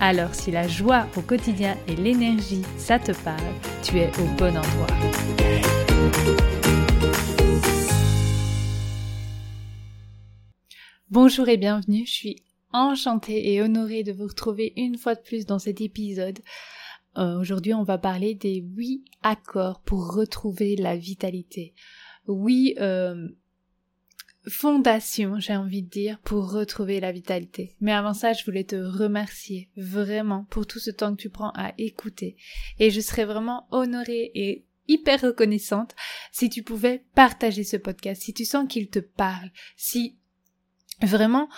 Alors si la joie au quotidien et l'énergie, ça te parle, tu es au bon endroit. Bonjour et bienvenue, je suis enchantée et honorée de vous retrouver une fois de plus dans cet épisode euh, aujourd'hui, on va parler des huit accords pour retrouver la vitalité. Oui, euh, fondation, j'ai envie de dire, pour retrouver la vitalité. Mais avant ça, je voulais te remercier vraiment pour tout ce temps que tu prends à écouter. Et je serais vraiment honorée et hyper reconnaissante si tu pouvais partager ce podcast, si tu sens qu'il te parle, si vraiment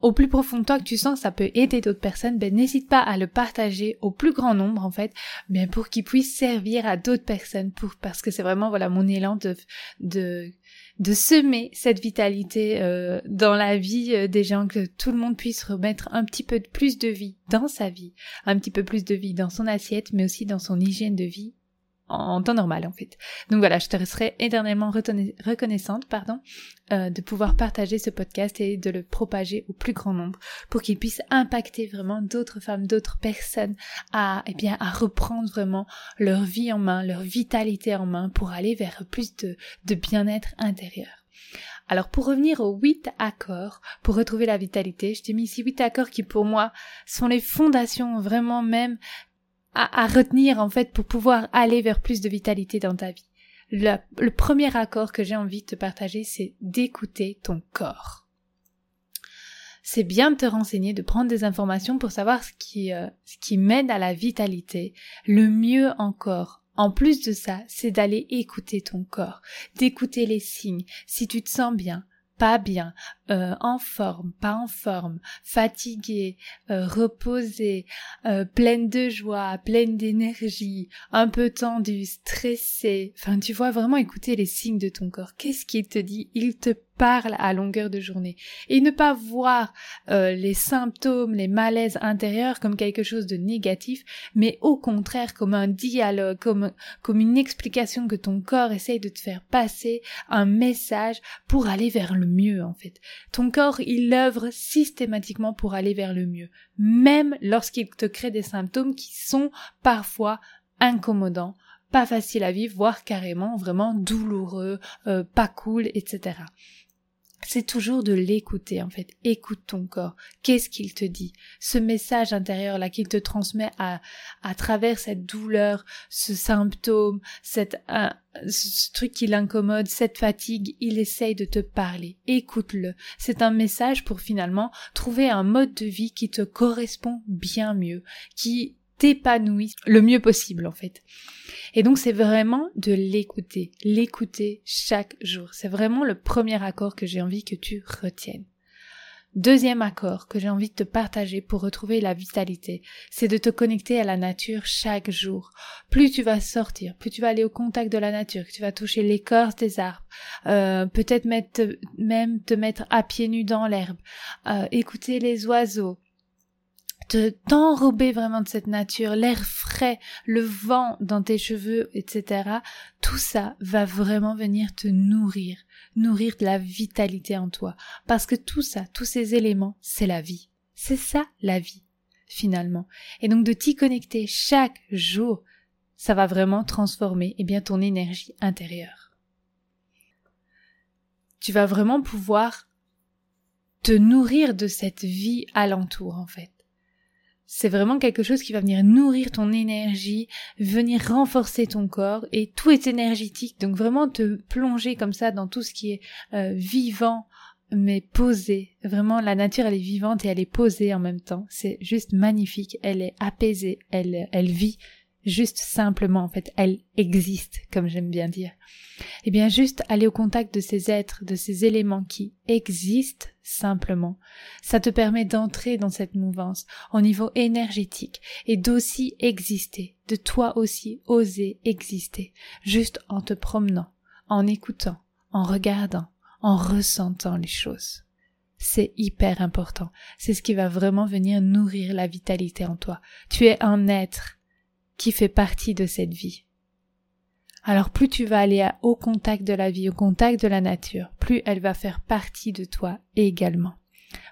au plus profond de toi que tu sens ça peut aider d'autres personnes, ben n'hésite pas à le partager au plus grand nombre en fait, bien pour qu'il puisse servir à d'autres personnes, pour parce que c'est vraiment voilà mon élan de de de semer cette vitalité euh, dans la vie euh, des gens, que tout le monde puisse remettre un petit peu plus de vie dans sa vie, un petit peu plus de vie dans son assiette, mais aussi dans son hygiène de vie en temps normal en fait. Donc voilà, je te serai éternellement reconnaissante pardon, euh, de pouvoir partager ce podcast et de le propager au plus grand nombre pour qu'il puisse impacter vraiment d'autres femmes, d'autres personnes à eh bien à reprendre vraiment leur vie en main, leur vitalité en main pour aller vers plus de, de bien-être intérieur. Alors pour revenir aux huit accords, pour retrouver la vitalité, je t'ai mis ici huit accords qui pour moi sont les fondations vraiment même à, retenir en fait pour pouvoir aller vers plus de vitalité dans ta vie. Le, le premier accord que j'ai envie de te partager, c'est d'écouter ton corps. C'est bien de te renseigner, de prendre des informations pour savoir ce qui, euh, ce qui mène à la vitalité. Le mieux encore, en plus de ça, c'est d'aller écouter ton corps, d'écouter les signes. Si tu te sens bien, pas bien, euh, en forme, pas en forme, fatiguée, euh, reposée, euh, pleine de joie, pleine d'énergie, un peu tendue, stressée. Enfin, tu vois vraiment écouter les signes de ton corps. Qu'est-ce qu'il te dit? Il te parle à longueur de journée. Et ne pas voir euh, les symptômes, les malaises intérieurs comme quelque chose de négatif, mais au contraire comme un dialogue, comme, comme une explication que ton corps essaye de te faire passer, un message pour aller vers le mieux en fait. Ton corps, il œuvre systématiquement pour aller vers le mieux, même lorsqu'il te crée des symptômes qui sont parfois incommodants, pas faciles à vivre, voire carrément vraiment douloureux, euh, pas cool, etc c'est toujours de l'écouter en fait. Écoute ton corps. Qu'est-ce qu'il te dit? Ce message intérieur là qu'il te transmet à à travers cette douleur, ce symptôme, cette ce truc qui l'incommode, cette fatigue, il essaye de te parler. Écoute-le. C'est un message pour finalement trouver un mode de vie qui te correspond bien mieux, qui t'épanouisse le mieux possible en fait. Et donc c'est vraiment de l'écouter, l'écouter chaque jour. C'est vraiment le premier accord que j'ai envie que tu retiennes. Deuxième accord que j'ai envie de te partager pour retrouver la vitalité, c'est de te connecter à la nature chaque jour. Plus tu vas sortir, plus tu vas aller au contact de la nature, que tu vas toucher l'écorce des arbres, euh, peut-être même te mettre à pieds nus dans l'herbe, euh, écouter les oiseaux, t'enrober vraiment de cette nature, l'air frais, le vent dans tes cheveux, etc. Tout ça va vraiment venir te nourrir, nourrir de la vitalité en toi. Parce que tout ça, tous ces éléments, c'est la vie. C'est ça la vie, finalement. Et donc de t'y connecter chaque jour, ça va vraiment transformer eh bien ton énergie intérieure. Tu vas vraiment pouvoir te nourrir de cette vie alentour en fait. C'est vraiment quelque chose qui va venir nourrir ton énergie, venir renforcer ton corps et tout est énergétique. Donc vraiment te plonger comme ça dans tout ce qui est euh, vivant mais posé. Vraiment la nature elle est vivante et elle est posée en même temps. C'est juste magnifique. Elle est apaisée. Elle elle vit juste simplement en fait, elle existe, comme j'aime bien dire. Eh bien, juste aller au contact de ces êtres, de ces éléments qui existent simplement, ça te permet d'entrer dans cette mouvance au niveau énergétique et d'aussi exister, de toi aussi oser exister, juste en te promenant, en écoutant, en regardant, en ressentant les choses. C'est hyper important. C'est ce qui va vraiment venir nourrir la vitalité en toi. Tu es un être qui fait partie de cette vie. Alors plus tu vas aller au contact de la vie, au contact de la nature, plus elle va faire partie de toi également.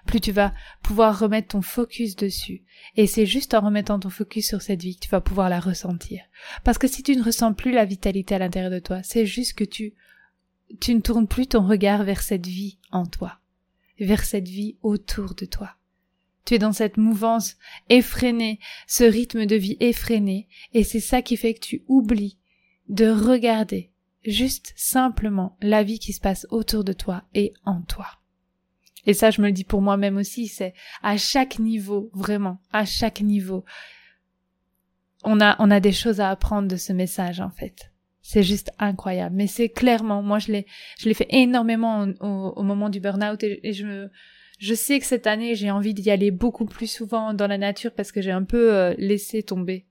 Plus tu vas pouvoir remettre ton focus dessus. Et c'est juste en remettant ton focus sur cette vie que tu vas pouvoir la ressentir. Parce que si tu ne ressens plus la vitalité à l'intérieur de toi, c'est juste que tu, tu ne tournes plus ton regard vers cette vie en toi, vers cette vie autour de toi. Tu es dans cette mouvance effrénée, ce rythme de vie effréné, et c'est ça qui fait que tu oublies de regarder juste simplement la vie qui se passe autour de toi et en toi. Et ça, je me le dis pour moi-même aussi, c'est à chaque niveau, vraiment, à chaque niveau, on a, on a des choses à apprendre de ce message, en fait. C'est juste incroyable. Mais c'est clairement, moi, je l'ai, je l'ai fait énormément au, moment du burn-out et, je me, je sais que cette année, j'ai envie d'y aller beaucoup plus souvent dans la nature parce que j'ai un peu euh, laissé tomber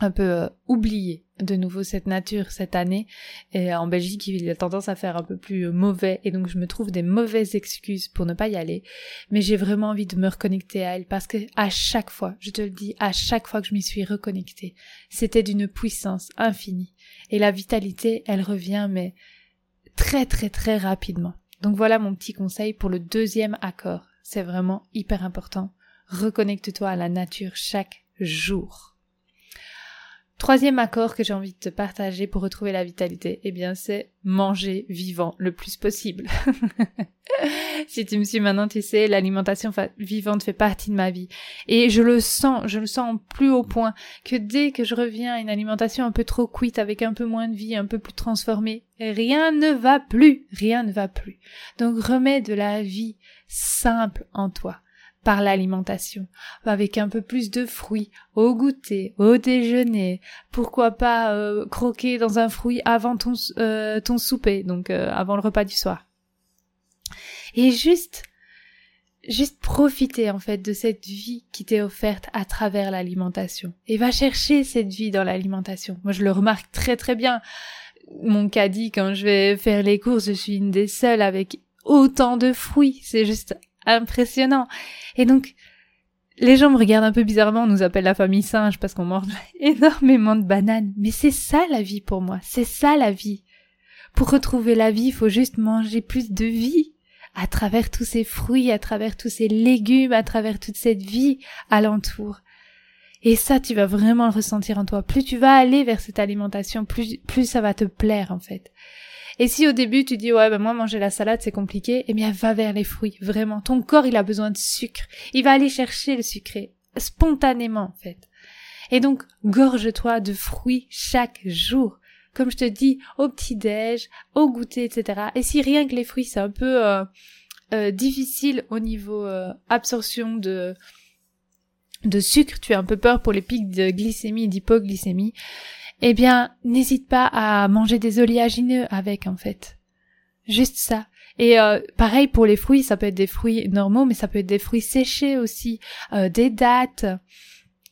un peu euh, oublié de nouveau cette nature cette année. Et en Belgique il a tendance à faire un peu plus euh, mauvais et donc je me trouve des mauvaises excuses pour ne pas y aller. Mais j'ai vraiment envie de me reconnecter à elle parce que à chaque fois je te le dis à chaque fois que je m'y suis reconnectée c'était d'une puissance infinie. Et la vitalité elle revient mais très très très rapidement donc voilà mon petit conseil pour le deuxième accord. C'est vraiment hyper important. Reconnecte-toi à la nature chaque jour Troisième accord que j'ai envie de te partager pour retrouver la vitalité, eh bien c'est manger vivant le plus possible. si tu me suis maintenant, tu sais, l'alimentation vivante fait partie de ma vie. Et je le sens, je le sens plus haut point que dès que je reviens à une alimentation un peu trop cuite, avec un peu moins de vie, un peu plus transformée, rien ne va plus, rien ne va plus. Donc remets de la vie simple en toi par l'alimentation, avec un peu plus de fruits au goûter, au déjeuner, pourquoi pas euh, croquer dans un fruit avant ton, euh, ton souper, donc euh, avant le repas du soir. Et juste, juste profiter en fait de cette vie qui t'est offerte à travers l'alimentation. Et va chercher cette vie dans l'alimentation. Moi je le remarque très très bien. Mon caddie, quand je vais faire les courses, je suis une des seules avec autant de fruits. C'est juste impressionnant. Et donc, les gens me regardent un peu bizarrement, on nous appelle la famille singe parce qu'on mange énormément de bananes. Mais c'est ça la vie pour moi, c'est ça la vie. Pour retrouver la vie, il faut juste manger plus de vie à travers tous ces fruits, à travers tous ces légumes, à travers toute cette vie alentour. Et ça, tu vas vraiment le ressentir en toi. Plus tu vas aller vers cette alimentation, plus, plus ça va te plaire, en fait. Et si au début tu dis ouais ben moi manger la salade c'est compliqué, eh bien va vers les fruits, vraiment. Ton corps il a besoin de sucre. Il va aller chercher le sucré spontanément en fait. Et donc gorge-toi de fruits chaque jour. Comme je te dis, au petit-déj, au goûter, etc. Et si rien que les fruits c'est un peu euh, euh, difficile au niveau euh, absorption de de sucre, tu as un peu peur pour les pics de glycémie et d'hypoglycémie, eh bien, n'hésite pas à manger des oléagineux avec, en fait. Juste ça. Et euh, pareil pour les fruits, ça peut être des fruits normaux, mais ça peut être des fruits séchés aussi, euh, des dattes,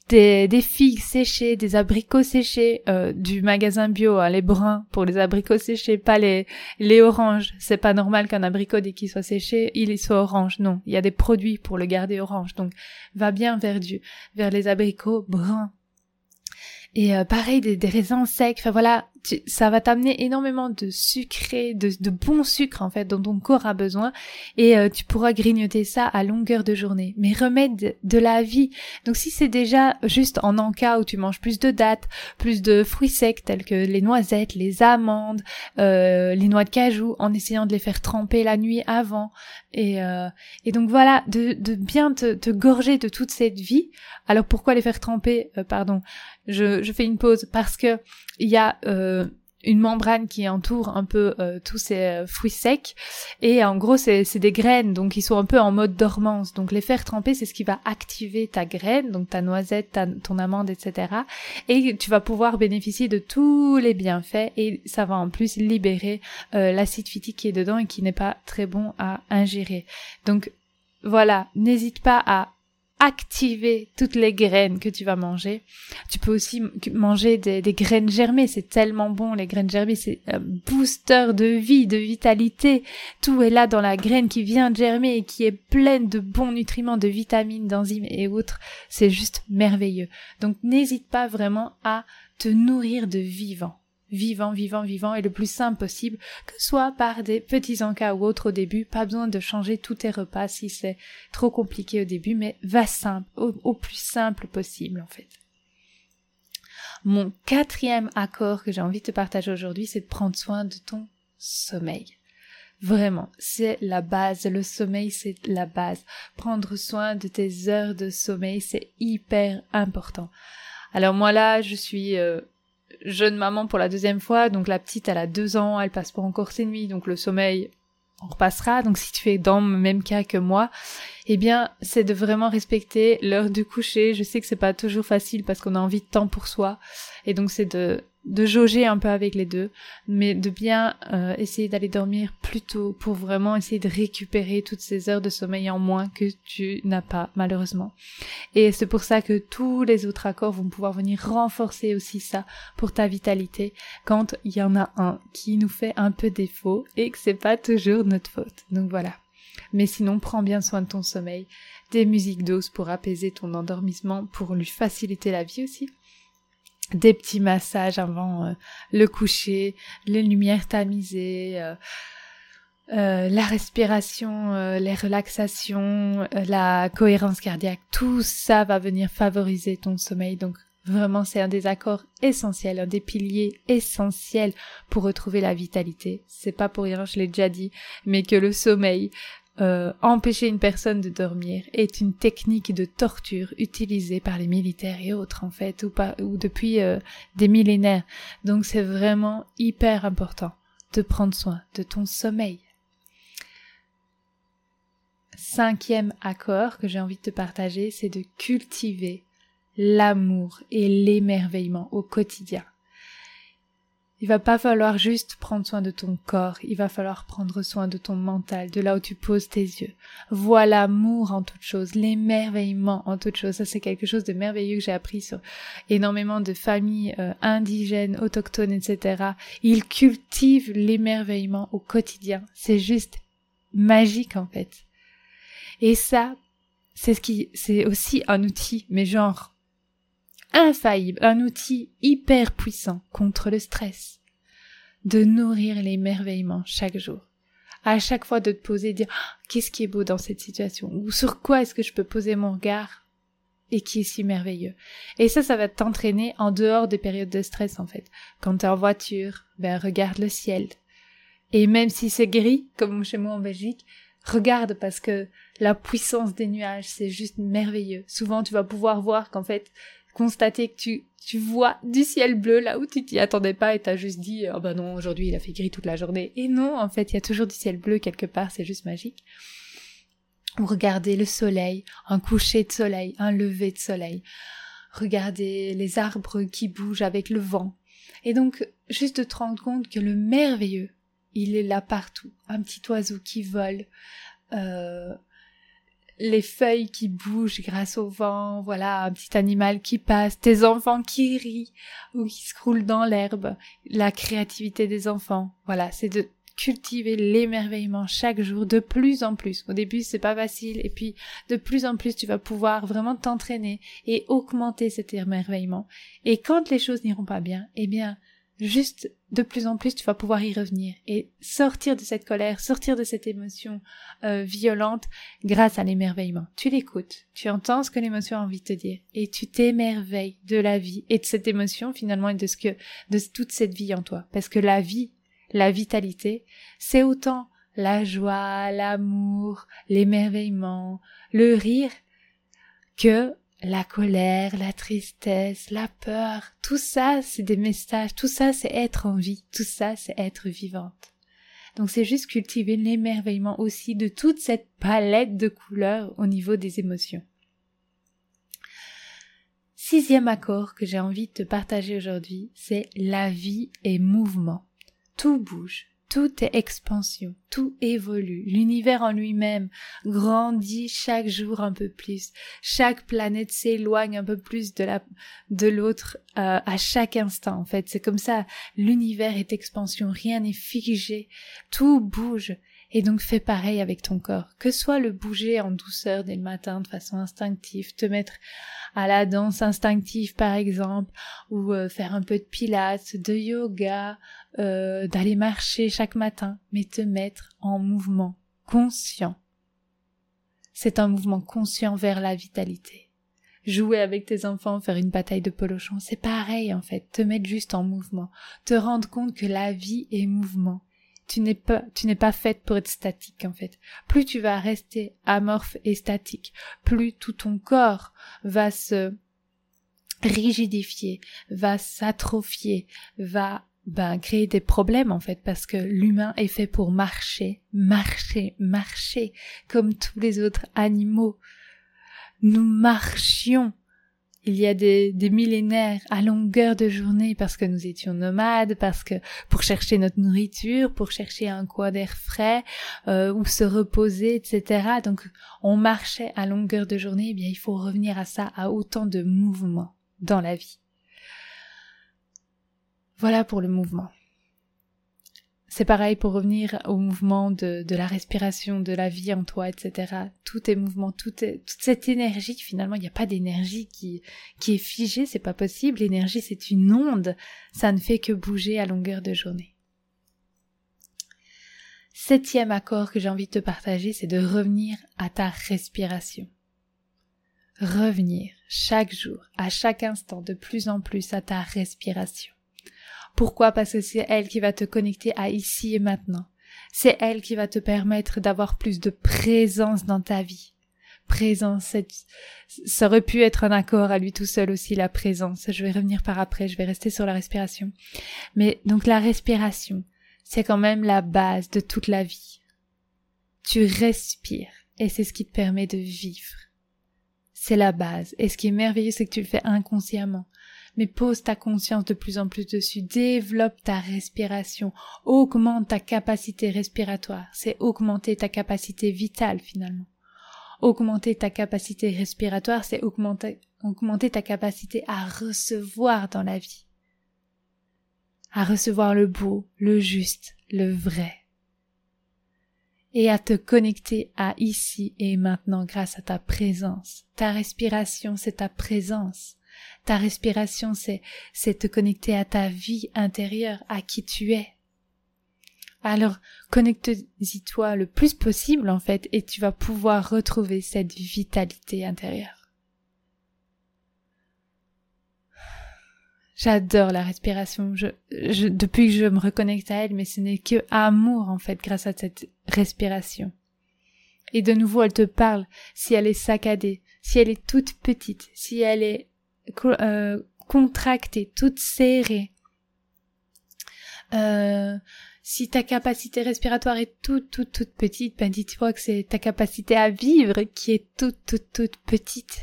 des, des, figues séchées, des abricots séchés euh, du magasin bio, hein, les bruns pour les abricots séchés, pas les les oranges. C'est pas normal qu'un abricot dès qu'il soit séché, il soit orange. Non, il y a des produits pour le garder orange. Donc, va bien vers du vers les abricots bruns et euh, pareil, des, des, raisins secs. Enfin voilà, ça va t'amener énormément de sucré, de, de bon sucre en fait dont ton corps a besoin. Et euh, tu pourras grignoter ça à longueur de journée. Mais remède de la vie. Donc si c'est déjà juste en encas où tu manges plus de dattes, plus de fruits secs tels que les noisettes, les amandes, euh, les noix de cajou, en essayant de les faire tremper la nuit avant. Et, euh, et donc voilà, de, de bien te, te gorger de toute cette vie. Alors pourquoi les faire tremper? Pardon je, je fais une pause parce que il y a euh, une membrane qui entoure un peu euh, tous ces euh, fruits secs. Et en gros c'est des graines donc ils sont un peu en mode dormance. Donc les faire tremper c'est ce qui va activer ta graine donc ta noisette ton amande etc et tu vas pouvoir bénéficier de tous les bienfaits et ça va en plus libérer euh, l'acide phytique qui est dedans et qui n'est pas très bon à ingérer. Donc voilà n'hésite pas à activer toutes les graines que tu vas manger. Tu peux aussi manger des, graines germées, c'est tellement bon, les graines germées, c'est un booster de vie, de vitalité. Tout est là dans la graine qui vient de germer et qui est pleine de bons nutriments, de vitamines, d'enzymes et autres. C'est juste merveilleux. Donc n'hésite pas vraiment à te nourrir de vivant vivant, vivant, vivant et le plus simple possible, que ce soit par des petits encas ou autres au début, pas besoin de changer tous tes repas si c'est trop compliqué au début, mais va simple, au, plus simple possible en fait. Mon quatrième accord que j'ai envie de te partager aujourd'hui, c'est de prendre soin de ton sommeil. Vraiment, c'est la base. Le sommeil, c'est la base. Prendre soin de tes heures de sommeil, c'est hyper important. Alors moi là, je suis euh, jeune maman pour la deuxième fois, donc la petite elle a deux ans, elle passe pas encore ses nuits, donc le sommeil on repassera. Donc si tu es dans le même cas que moi, eh bien c'est de vraiment respecter l'heure du coucher. Je sais que c'est pas toujours facile parce qu'on a envie de temps pour soi, et donc c'est de de jauger un peu avec les deux, mais de bien euh, essayer d'aller dormir plus tôt pour vraiment essayer de récupérer toutes ces heures de sommeil en moins que tu n'as pas malheureusement. Et c'est pour ça que tous les autres accords vont pouvoir venir renforcer aussi ça pour ta vitalité quand il y en a un qui nous fait un peu défaut et que c'est pas toujours notre faute. Donc voilà. Mais sinon, prends bien soin de ton sommeil, des musiques douces pour apaiser ton endormissement, pour lui faciliter la vie aussi des petits massages avant euh, le coucher, les lumières tamisées, euh, euh, la respiration, les relaxations, la cohérence cardiaque, tout ça va venir favoriser ton sommeil. Donc vraiment c'est un des accords essentiels, un des piliers essentiels pour retrouver la vitalité. C'est pas pour rien, je l'ai déjà dit, mais que le sommeil euh, empêcher une personne de dormir est une technique de torture utilisée par les militaires et autres en fait ou, depuis euh, des millénaires. Donc c'est vraiment hyper important de prendre soin de ton sommeil. Cinquième accord que j'ai envie de te partager, c'est de cultiver l'amour et l'émerveillement au quotidien. Il va pas falloir juste prendre soin de ton corps, il va falloir prendre soin de ton mental, de là où tu poses tes yeux. Vois l'amour en toute chose, l'émerveillement en toute chose. Ça, c'est quelque chose de merveilleux que j'ai appris sur énormément de familles euh, indigènes, autochtones, etc. Ils cultivent l'émerveillement au quotidien. C'est juste magique, en fait. Et ça, c'est ce qui, c'est aussi un outil, mais genre, infaillible, un outil hyper puissant contre le stress. De nourrir l'émerveillement chaque jour. À chaque fois de te poser dire ah, qu'est-ce qui est beau dans cette situation? Ou sur quoi est-ce que je peux poser mon regard? Et qui est si merveilleux? Et ça, ça va t'entraîner en dehors des périodes de stress en fait. Quand t'es en voiture, ben regarde le ciel. Et même si c'est gris, comme chez moi en Belgique, regarde parce que la puissance des nuages, c'est juste merveilleux. Souvent, tu vas pouvoir voir qu'en fait, constater que tu, tu vois du ciel bleu là où tu t'y attendais pas et t'as juste dit oh bah non aujourd'hui il a fait gris toute la journée. Et non en fait il y a toujours du ciel bleu quelque part c'est juste magique. Ou regarder le soleil un coucher de soleil un lever de soleil. Regarder les arbres qui bougent avec le vent. Et donc juste de te rendre compte que le merveilleux il est là partout. Un petit oiseau qui vole euh, les feuilles qui bougent grâce au vent, voilà, un petit animal qui passe, tes enfants qui rient ou qui se roulent dans l'herbe, la créativité des enfants, voilà, c'est de cultiver l'émerveillement chaque jour de plus en plus. Au début, c'est pas facile et puis de plus en plus tu vas pouvoir vraiment t'entraîner et augmenter cet émerveillement. Et quand les choses n'iront pas bien, eh bien, juste de plus en plus tu vas pouvoir y revenir et sortir de cette colère, sortir de cette émotion euh, violente grâce à l'émerveillement. Tu l'écoutes, tu entends ce que l'émotion a envie de te dire et tu t'émerveilles de la vie et de cette émotion finalement et de ce que de toute cette vie en toi parce que la vie, la vitalité, c'est autant la joie, l'amour, l'émerveillement, le rire que la colère, la tristesse, la peur, tout ça, c'est des messages, tout ça, c'est être en vie, tout ça, c'est être vivante. Donc c'est juste cultiver l'émerveillement aussi de toute cette palette de couleurs au niveau des émotions. Sixième accord que j'ai envie de te partager aujourd'hui, c'est la vie est mouvement. Tout bouge, tout est expansion, tout évolue, l'univers en lui-même grandit chaque jour un peu plus, chaque planète s'éloigne un peu plus de la de l'autre euh, à chaque instant en fait, c'est comme ça, l'univers est expansion, rien n'est figé, tout bouge et donc fais pareil avec ton corps, que soit le bouger en douceur dès le matin de façon instinctive, te mettre à la danse instinctive par exemple, ou euh, faire un peu de pilates, de yoga, euh, d'aller marcher chaque matin, mais te mettre en mouvement conscient. C'est un mouvement conscient vers la vitalité. Jouer avec tes enfants, faire une bataille de polochon, c'est pareil en fait, te mettre juste en mouvement, te rendre compte que la vie est mouvement tu n'es pas, tu n'es pas faite pour être statique, en fait. Plus tu vas rester amorphe et statique, plus tout ton corps va se rigidifier, va s'atrophier, va ben, créer des problèmes en fait parce que l'humain est fait pour marcher, marcher, marcher comme tous les autres animaux. Nous marchions il y a des, millénaires à longueur de journée parce que nous étions nomades, parce que pour chercher notre nourriture, pour chercher un coin d'air frais, euh, ou se reposer, etc. Donc on marchait à longueur de journée, eh bien il faut revenir à ça, à autant de mouvements dans la vie. Voilà pour le mouvement. C'est pareil pour revenir au mouvement de, la respiration, de la vie en toi, etc. Tout est mouvement, toute cette énergie, finalement, il n'y a pas d'énergie qui, qui est figée, c'est pas possible. L'énergie, c'est une onde. Ça ne fait que bouger à longueur de journée. Septième accord que j'ai envie de te partager, c'est de revenir à ta respiration. Revenir chaque jour, à chaque instant, de plus en plus à ta respiration. Pourquoi? Parce que c'est elle qui va te connecter à ici et maintenant. C'est elle qui va te permettre d'avoir plus de présence dans ta vie. Présence, ça aurait pu être un accord à lui tout seul aussi, la présence. Je vais revenir par après, je vais rester sur la respiration. Mais donc la respiration, c'est quand même la base de toute la vie. Tu respires et c'est ce qui te permet de vivre. C'est la base. Et ce qui est merveilleux, c'est que tu le fais inconsciemment mais pose ta conscience de plus en plus dessus, développe ta respiration, augmente ta capacité respiratoire, c'est augmenter ta capacité vitale finalement. Augmenter ta capacité respiratoire, c'est augmenter, augmenter ta capacité à recevoir dans la vie. À recevoir le beau, le juste, le vrai. Et à te connecter à ici et maintenant grâce à ta présence. Ta respiration, c'est ta présence. Ta respiration, c'est, te connecter à ta vie intérieure, à qui tu es. Alors, connecte-y toi le plus possible, en fait, et tu vas pouvoir retrouver cette vitalité intérieure. J'adore la respiration. Depuis que je me reconnecte à elle, mais ce n'est que amour, en fait, grâce à cette respiration. Et de nouveau, elle te parle si elle est saccadée, si elle est toute petite, si elle est euh, contractée, toute serrée. Euh, si ta capacité respiratoire est toute, toute, toute petite, ben dis-toi que c'est ta capacité à vivre qui est toute, toute, toute petite.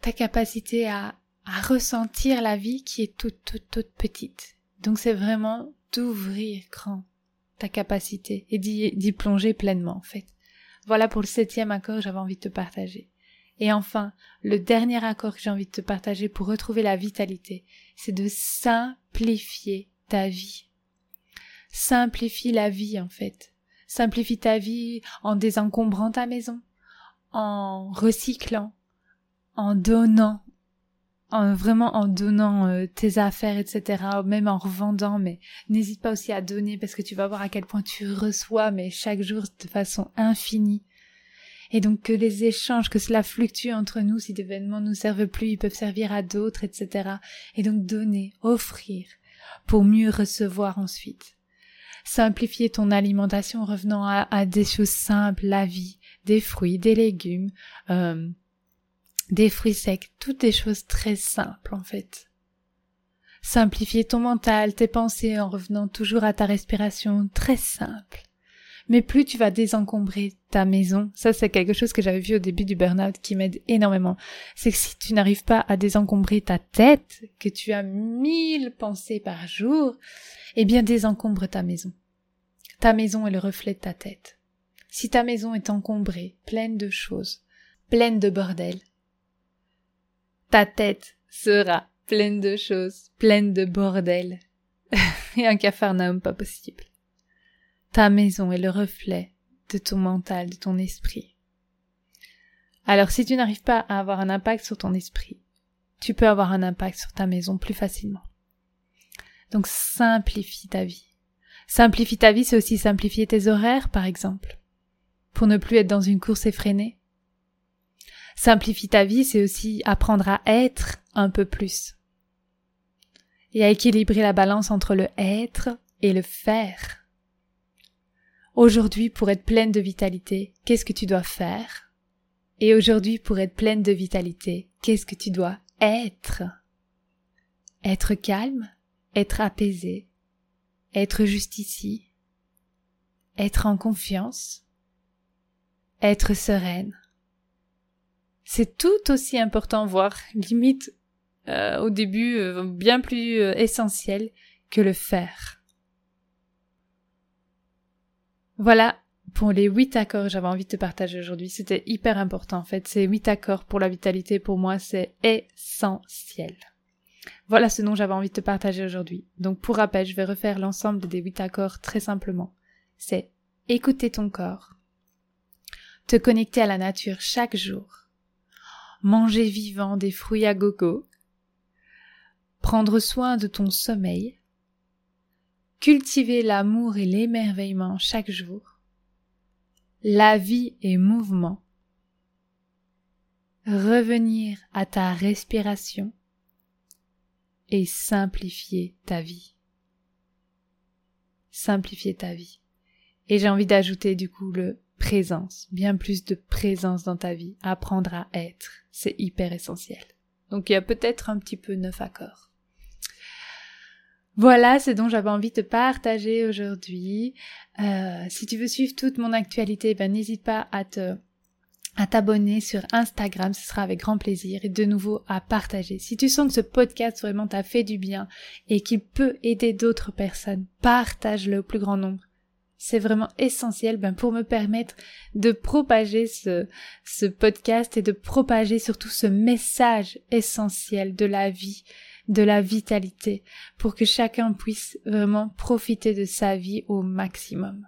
Ta capacité à, à ressentir la vie qui est toute, toute, toute petite. Donc c'est vraiment d'ouvrir grand ta capacité et d'y plonger pleinement, en fait. Voilà pour le septième accord que j'avais envie de te partager. Et enfin, le dernier accord que j'ai envie de te partager pour retrouver la vitalité, c'est de simplifier ta vie. Simplifie la vie, en fait. Simplifie ta vie en désencombrant ta maison, en recyclant, en donnant, en vraiment en donnant euh, tes affaires, etc., même en revendant, mais n'hésite pas aussi à donner parce que tu vas voir à quel point tu reçois, mais chaque jour de façon infinie et donc que les échanges, que cela fluctue entre nous, si des vêtements nous servent plus, ils peuvent servir à d'autres, etc. Et donc donner, offrir, pour mieux recevoir ensuite. Simplifier ton alimentation en revenant à, des choses simples, la vie, des fruits, des légumes, euh, des fruits secs, toutes des choses très simples en fait. Simplifier ton mental, tes pensées en revenant toujours à ta respiration, très simple. Mais plus tu vas désencombrer ta maison, ça c'est quelque chose que j'avais vu au début du burn-out qui m'aide énormément, c'est que si tu n'arrives pas à désencombrer ta tête, que tu as mille pensées par jour, eh bien désencombre ta maison. Ta maison est le reflet de ta tête. Si ta maison est encombrée, pleine de choses, pleine de bordel, ta tête sera pleine de choses, pleine de bordel. Et un capharnaüm pas possible. Ta maison est le reflet de ton mental, de ton esprit. Alors si tu n'arrives pas à avoir un impact sur ton esprit, tu peux avoir un impact sur ta maison plus facilement. Donc simplifie ta vie. Simplifie ta vie, c'est aussi simplifier tes horaires, par exemple, pour ne plus être dans une course effrénée. Simplifie ta vie, c'est aussi apprendre à être un peu plus et à équilibrer la balance entre le être et le faire. Aujourd'hui, pour être pleine de vitalité, qu'est-ce que tu dois faire? Et aujourd'hui, pour être pleine de vitalité, qu'est-ce que tu dois être? Être calme, être apaisé, être juste ici, être en confiance, être sereine. C'est tout aussi important, voire limite euh, au début euh, bien plus euh, essentiel que le faire. Voilà pour les huit accords que j'avais envie de te partager aujourd'hui. C'était hyper important en fait. Ces huit accords pour la vitalité, pour moi, c'est essentiel. Voilà ce dont j'avais envie de te partager aujourd'hui. Donc pour rappel, je vais refaire l'ensemble des huit accords très simplement. C'est écouter ton corps, te connecter à la nature chaque jour, manger vivant des fruits à gogo, prendre soin de ton sommeil, cultiver l'amour et l'émerveillement chaque jour, la vie et mouvement, revenir à ta respiration et simplifier ta vie. Simplifier ta vie. Et j'ai envie d'ajouter du coup le présence, bien plus de présence dans ta vie, apprendre à être, c'est hyper essentiel. Donc il y a peut-être un petit peu neuf accords. Voilà ce dont j'avais envie de partager aujourd'hui. Euh, si tu veux suivre toute mon actualité, ben n'hésite pas à te à t'abonner sur Instagram, ce sera avec grand plaisir et de nouveau à partager. Si tu sens que ce podcast vraiment t'a fait du bien et qu'il peut aider d'autres personnes, partage-le au plus grand nombre. C'est vraiment essentiel ben, pour me permettre de propager ce, ce podcast et de propager surtout ce message essentiel de la vie, de la vitalité, pour que chacun puisse vraiment profiter de sa vie au maximum.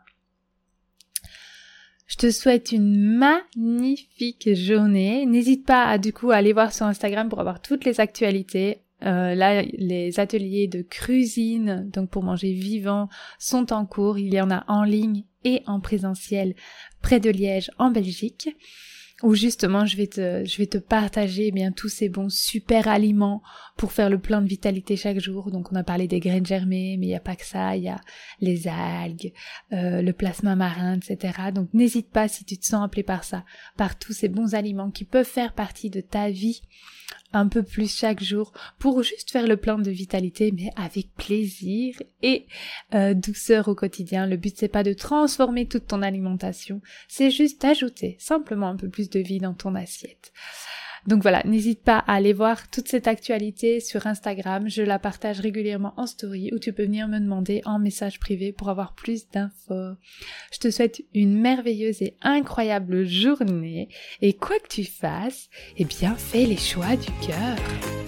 Je te souhaite une magnifique journée. N'hésite pas à du coup aller voir sur Instagram pour avoir toutes les actualités. Euh, là, les ateliers de cuisine, donc pour manger vivant, sont en cours. Il y en a en ligne et en présentiel près de Liège, en Belgique où justement je vais te, je vais te partager eh bien tous ces bons super aliments pour faire le plein de vitalité chaque jour. Donc on a parlé des graines germées, mais il n'y a pas que ça, il y a les algues, euh, le plasma marin, etc. Donc n'hésite pas si tu te sens appelé par ça, par tous ces bons aliments qui peuvent faire partie de ta vie un peu plus chaque jour pour juste faire le plein de vitalité mais avec plaisir et euh, douceur au quotidien. Le but c'est pas de transformer toute ton alimentation, c'est juste d'ajouter simplement un peu plus de vie dans ton assiette. Donc voilà, n'hésite pas à aller voir toute cette actualité sur Instagram. Je la partage régulièrement en story ou tu peux venir me demander en message privé pour avoir plus d'infos. Je te souhaite une merveilleuse et incroyable journée et quoi que tu fasses, eh bien fais les choix du cœur.